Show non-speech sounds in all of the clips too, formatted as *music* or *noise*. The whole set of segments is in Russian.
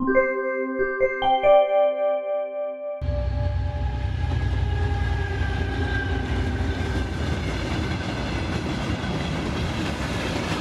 Thank you.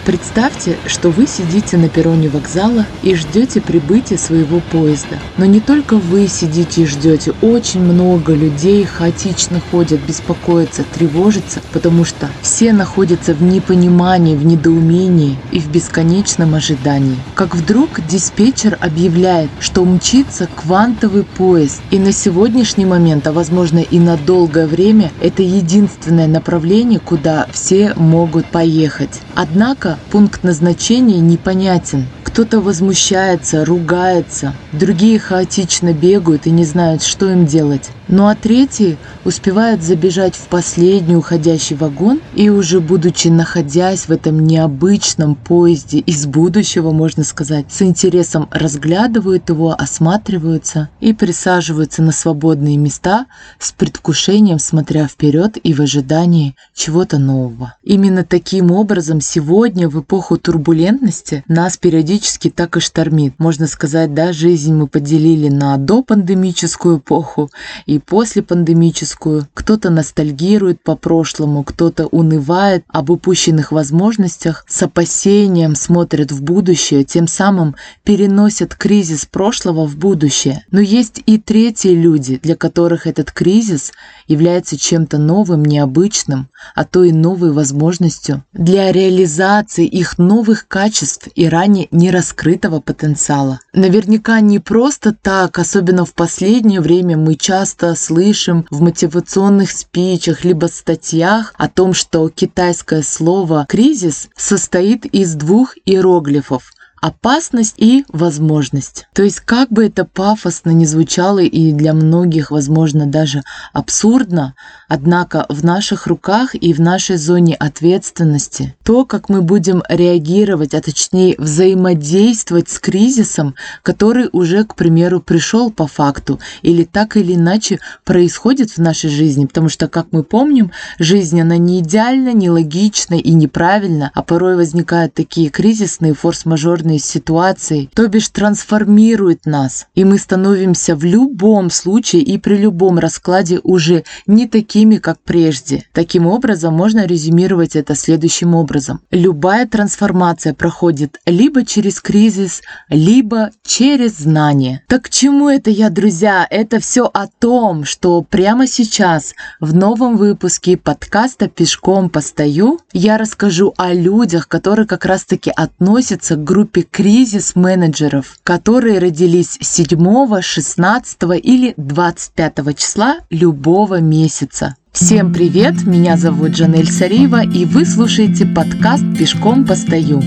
Представьте, что вы сидите на перроне вокзала и ждете прибытия своего поезда. Но не только вы сидите и ждете, очень много людей хаотично ходят, беспокоятся, тревожатся, потому что все находятся в непонимании, в недоумении и в бесконечном ожидании. Как вдруг диспетчер объявляет, что мчится квантовый поезд, и на сегодняшний момент, а возможно и на долгое время, это единственное направление, куда все могут поехать. Однако пункт назначения непонятен. Кто-то возмущается, ругается, другие хаотично бегают и не знают, что им делать. Ну а третьи успевают забежать в последний уходящий вагон и уже будучи находясь в этом необычном поезде из будущего, можно сказать, с интересом разглядывают его, осматриваются и присаживаются на свободные места с предвкушением, смотря вперед и в ожидании чего-то нового. Именно таким образом сегодня в эпоху турбулентности нас периодически так и штормит. Можно сказать, да, жизнь мы поделили на допандемическую эпоху и после пандемическую. Кто-то ностальгирует по прошлому, кто-то унывает об упущенных возможностях, с опасением смотрят в будущее, тем самым переносят кризис прошлого в будущее. Но есть и третьи люди, для которых этот кризис является чем-то новым, необычным, а то и новой возможностью для реализации их новых качеств и ранее не раскрытого потенциала. Наверняка не просто так, особенно в последнее время мы часто слышим в мотивационных спичах либо статьях о том, что китайское слово «кризис» состоит из двух иероглифов опасность и возможность. То есть как бы это пафосно не звучало и для многих, возможно, даже абсурдно, однако в наших руках и в нашей зоне ответственности то, как мы будем реагировать, а точнее взаимодействовать с кризисом, который уже, к примеру, пришел по факту или так или иначе происходит в нашей жизни, потому что, как мы помним, жизнь, она не идеальна, не логична и неправильна, а порой возникают такие кризисные форс-мажорные сложной ситуацией, то бишь трансформирует нас, и мы становимся в любом случае и при любом раскладе уже не такими, как прежде. Таким образом, можно резюмировать это следующим образом. Любая трансформация проходит либо через кризис, либо через знание. Так к чему это я, друзья? Это все о том, что прямо сейчас в новом выпуске подкаста «Пешком постою» я расскажу о людях, которые как раз-таки относятся к группе группе кризис-менеджеров, которые родились 7, 16 или 25 числа любого месяца. Всем привет, меня зовут Жанель Сариева, и вы слушаете подкаст «Пешком постою».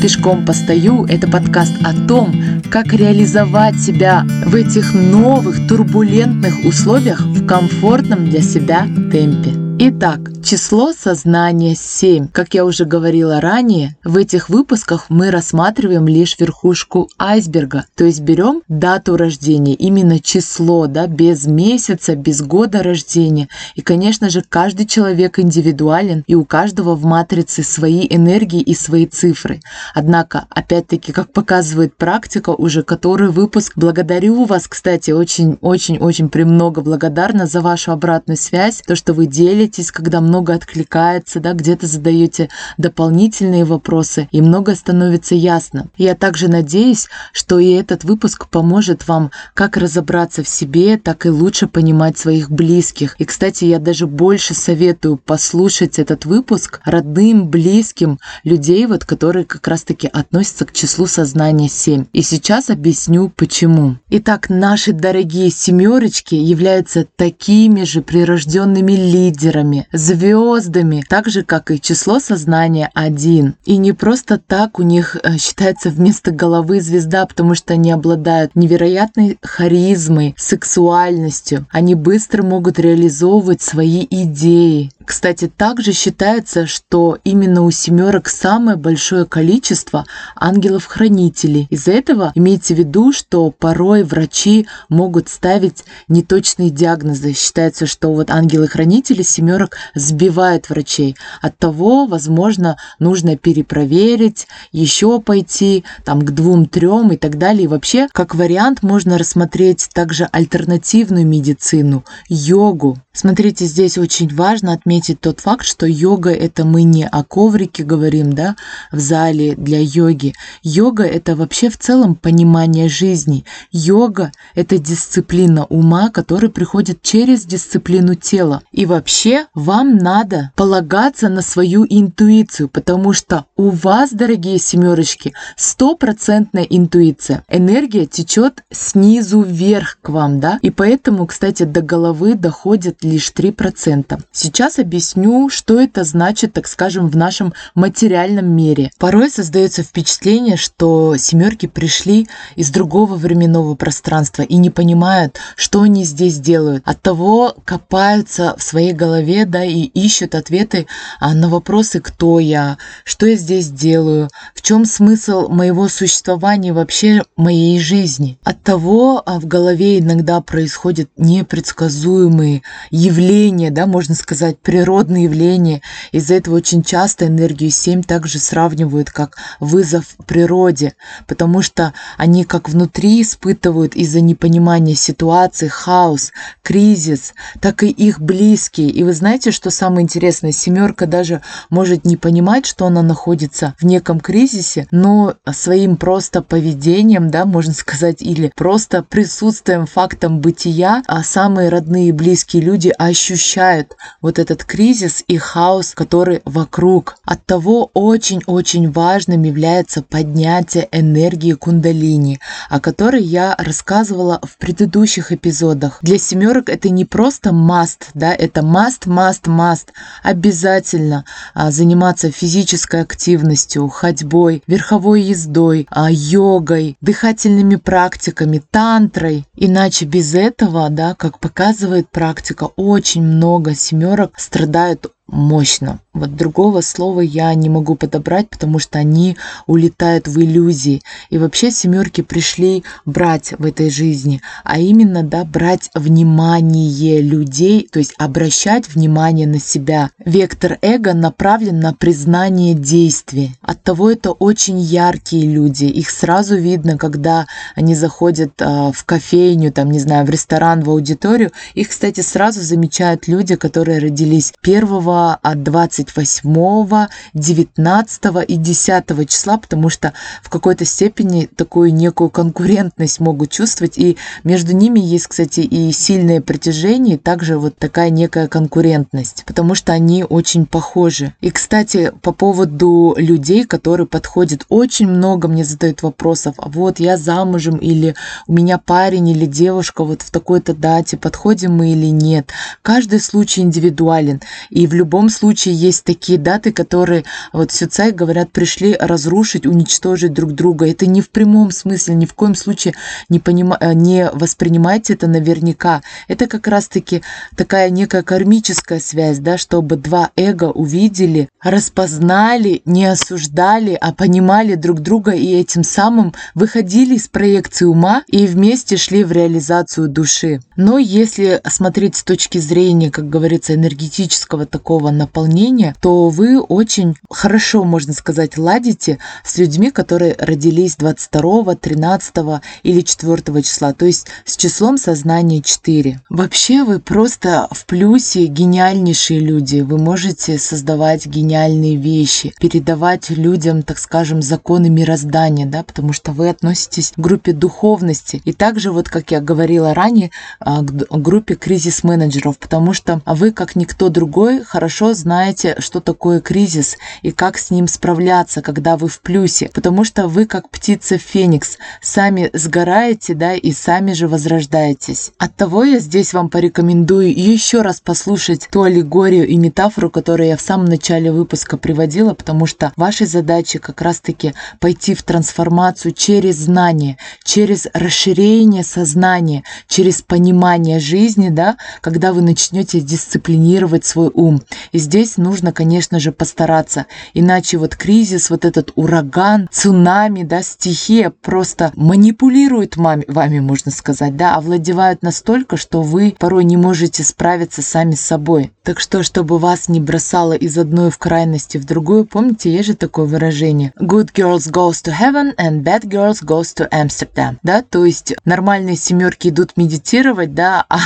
«Пешком постою» – это подкаст о том, как реализовать себя в этих новых турбулентных условиях в комфортном для себя темпе. Итак, число сознания 7. Как я уже говорила ранее, в этих выпусках мы рассматриваем лишь верхушку айсберга, то есть берем дату рождения, именно число, да, без месяца, без года рождения. И, конечно же, каждый человек индивидуален, и у каждого в матрице свои энергии и свои цифры. Однако, опять-таки, как показывает практика, уже который выпуск, благодарю вас, кстати, очень-очень-очень премного благодарна за вашу обратную связь, то, что вы делитесь делитесь, когда много откликается, да, где-то задаете дополнительные вопросы, и многое становится ясно. Я также надеюсь, что и этот выпуск поможет вам как разобраться в себе, так и лучше понимать своих близких. И, кстати, я даже больше советую послушать этот выпуск родным, близким людей, вот, которые как раз-таки относятся к числу сознания 7. И сейчас объясню, почему. Итак, наши дорогие семерочки являются такими же прирожденными лидерами, лидерами, звездами, так же, как и число сознания один. И не просто так у них э, считается вместо головы звезда, потому что они обладают невероятной харизмой, сексуальностью. Они быстро могут реализовывать свои идеи, кстати, также считается, что именно у семерок самое большое количество ангелов-хранителей. Из-за этого имейте в виду, что порой врачи могут ставить неточные диагнозы. Считается, что вот ангелы-хранители семерки семерок сбивает врачей. От того, возможно, нужно перепроверить, еще пойти там к двум-трем и так далее. И вообще, как вариант, можно рассмотреть также альтернативную медицину, йогу. Смотрите, здесь очень важно отметить тот факт, что йога это мы не о коврике говорим, да, в зале для йоги. Йога это вообще в целом понимание жизни. Йога это дисциплина ума, которая приходит через дисциплину тела. И вообще вам надо полагаться на свою интуицию, потому что у вас, дорогие семерочки, стопроцентная интуиция. Энергия течет снизу вверх к вам, да, и поэтому, кстати, до головы доходит лишь 3%. Сейчас объясню, что это значит, так скажем, в нашем материальном мире. Порой создается впечатление, что семерки пришли из другого временного пространства и не понимают, что они здесь делают. От того копаются в своей голове, да, и ищут ответы а, на вопросы, кто я, что я здесь делаю, в чем смысл моего существования вообще моей жизни. От того а, в голове иногда происходят непредсказуемые явления, да, можно сказать, природные явления. Из-за этого очень часто энергию 7 также сравнивают как вызов природе, потому что они как внутри испытывают из-за непонимания ситуации хаос, кризис, так и их близкие. И вы знаете, что самое интересное? Семерка даже может не понимать, что она находится в неком кризисе, но своим просто поведением, да, можно сказать, или просто присутствием, фактом бытия, а самые родные и близкие люди ощущают вот этот кризис и хаос, который вокруг. От того очень-очень важным является поднятие энергии кундалини, о которой я рассказывала в предыдущих эпизодах. Для семерок это не просто must, да, это must, must, must. Обязательно а, заниматься физической активностью, ходьбой, верховой ездой, а, йогой, дыхательными практиками, тантрой. Иначе без этого, да, как показывает практика, очень много семерок страдают мощно. Вот другого слова я не могу подобрать, потому что они улетают в иллюзии. И вообще семерки пришли брать в этой жизни, а именно, да, брать внимание людей, то есть обращать внимание на себя. Вектор эго направлен на признание действий. Оттого это очень яркие люди. Их сразу видно, когда они заходят э, в кофейню, там, не знаю, в ресторан, в аудиторию. Их, кстати, сразу замечают люди, которые родились 1 от 28, 19 и 10 числа, потому что в какой-то степени такую некую конкурентность могут чувствовать. И между ними есть, кстати, и сильное притяжение, и также вот такая некая конкурентность, потому что они очень похожи. И, кстати, по поводу людей, которые подходят, очень много мне задают вопросов. А вот я замужем, или у меня парень или девушка вот в такой-то дате, подходим мы или нет. Каждый случай индивидуален. И в любом случае есть такие даты, которые вот Сюцай говорят, пришли разрушить, уничтожить друг друга. Это не в прямом смысле, ни в коем случае не, понима... Э, не воспринимайте это наверняка. Это как раз-таки такая некая кармическая связь, да, чтобы два эго увидели, распознали, не осуждали, а понимали друг друга и этим самым выходили из проекции ума и вместе шли в реализацию души. Но если смотреть с точки зрения, как говорится, энергетического такого наполнения, то вы очень хорошо, можно сказать, ладите с людьми, которые родились 22, 13 или 4 числа, то есть с числом сознания 4. Вообще вы просто в плюсе гениальнейшие люди. Вы можете создавать гениальные вещи, передавать людям, так скажем, законы мироздания, да, потому что вы относитесь к группе духовности. И также, вот как я говорила ранее, а, к группе кризис-менеджеров, потому что вы, как никто другой, хорошо знаете, что такое кризис и как с ним справляться, когда вы в плюсе, потому что вы как птица Феникс, сами сгораете, да, и сами же возрождаетесь. Оттого я здесь вам порекомендую еще раз послушать ту аллегорию и метафору, которую я в самом начале выпуска приводила, потому что вашей задачей как раз-таки пойти в трансформацию через знание, через расширение сознания, через понимание жизни, да, когда вы начнете дисциплинировать свой ум. И здесь нужно, конечно же, постараться, иначе вот кризис, вот этот ураган, цунами, да, стихия просто манипулирует вами, можно сказать, да, овладевают настолько, что вы порой не можете справиться сами с собой. Так что, чтобы вас не бросало из одной в крайности в другую, помните, есть же такое выражение? «Good girls goes to heaven and bad girls goes to Amsterdam», да, то есть нормальные семерки идут медитировать, да, *laughs* а,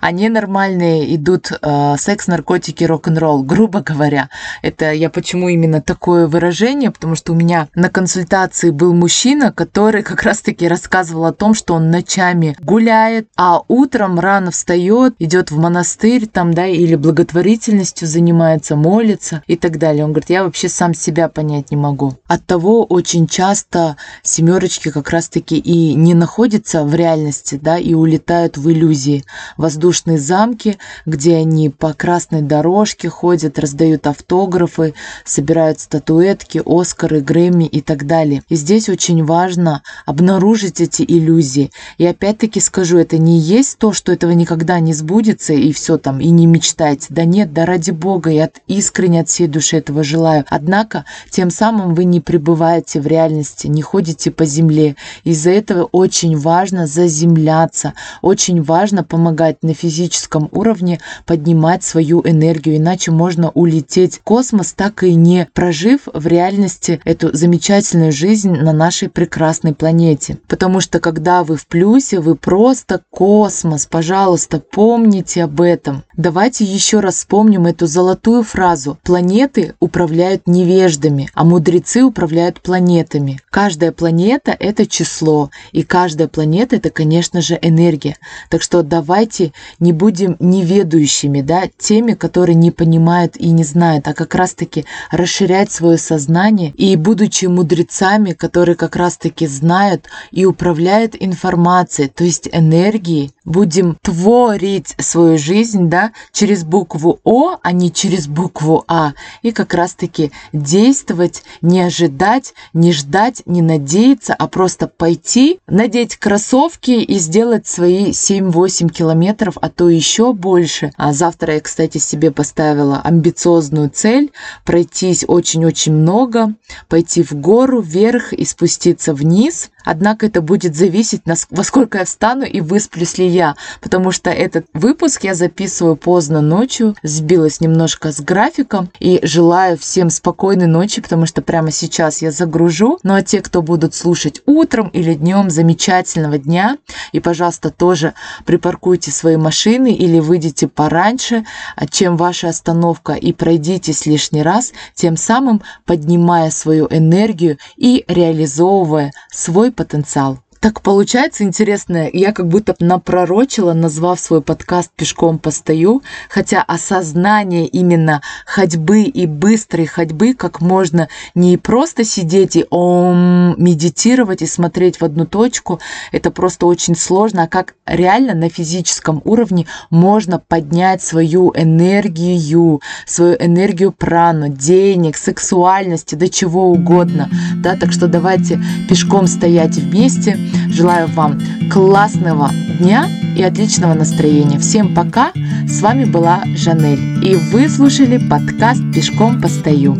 а ненормальные идут э, секс, наркотики, рок-н-ролл, грубо говоря. Это я почему именно такое выражение, потому что у меня на консультации был мужчина, который как раз-таки рассказывал о том, что он ночами гуляет, а утром рано встает, идет в монастырь там, да, или благотворительностью занимается, молится и так далее. Он говорит, я вообще сам себя понять не могу. От того очень часто семерочки как раз-таки и не находятся в реальности, да, и улетают в иллюзии. Воздушные замки, где они по красной дорожке ходят, раздают автографы, собирают статуэтки, Оскары, Грэмми и так далее. И здесь очень важно обнаружить эти иллюзии. И опять-таки скажу, это не есть то, что этого никогда не сбудется и все там, и не мечтайте. Да нет, да ради Бога, я искренне от всей души этого желаю. Однако, тем самым вы не пребываете в реальности, не ходите по земле. Из-за этого очень важно заземляться, очень важно помогать на физическом уровне поднимать свою энергию, иначе можно улететь в космос, так и не прожив в реальности эту замечательную жизнь на нашей прекрасной планете. Потому что когда вы в плюсе, вы просто космос. Пожалуйста, помните об этом. Давайте еще раз вспомним эту золотую фразу. Планеты управляют невеждами, а мудрецы управляют планетами. Каждая планета – это число, и каждая планета – это, конечно же, энергия. Так что давайте не будем неведущими, да, теми, которые не понимают и не знают, а как раз-таки расширять свое сознание и будучи мудрецами, которые как раз-таки знают и управляют информацией, то есть энергией, будем творить свою жизнь, да, через букву О, а не через букву А, и как раз-таки действовать, не ожидать, не ждать, не надеяться, а просто пойти, надеть кроссовки и сделать свои 7-8 километров, а то еще больше. А завтра я, кстати, себе поставила амбициозную цель пройтись очень-очень много, пойти в гору, вверх и спуститься вниз. Однако это будет зависеть, во сколько я встану и высплюсь ли я, потому что этот выпуск я записываю поздно ночью, сбилась немножко с графиком и желаю всем спокойной ночи, потому что прямо сейчас я загружу. Ну а те, кто будут слушать утром или днем, замечательного дня. И, пожалуйста, тоже припаркуйте свои машины или выйдите пораньше, а чем ваша остановка, и пройдитесь лишний раз, тем самым поднимая свою энергию и реализовывая свой потенциал. Так получается интересно, я как будто напророчила, назвав свой подкаст «Пешком постою», хотя осознание именно ходьбы и быстрой ходьбы, как можно не просто сидеть и ом, медитировать и смотреть в одну точку, это просто очень сложно, а как реально на физическом уровне можно поднять свою энергию, свою энергию прану, денег, сексуальности, до чего угодно, да, так что давайте пешком стоять вместе, Желаю вам классного дня и отличного настроения. Всем пока! С вами была Жанель. И вы слушали подкаст «Пешком постою».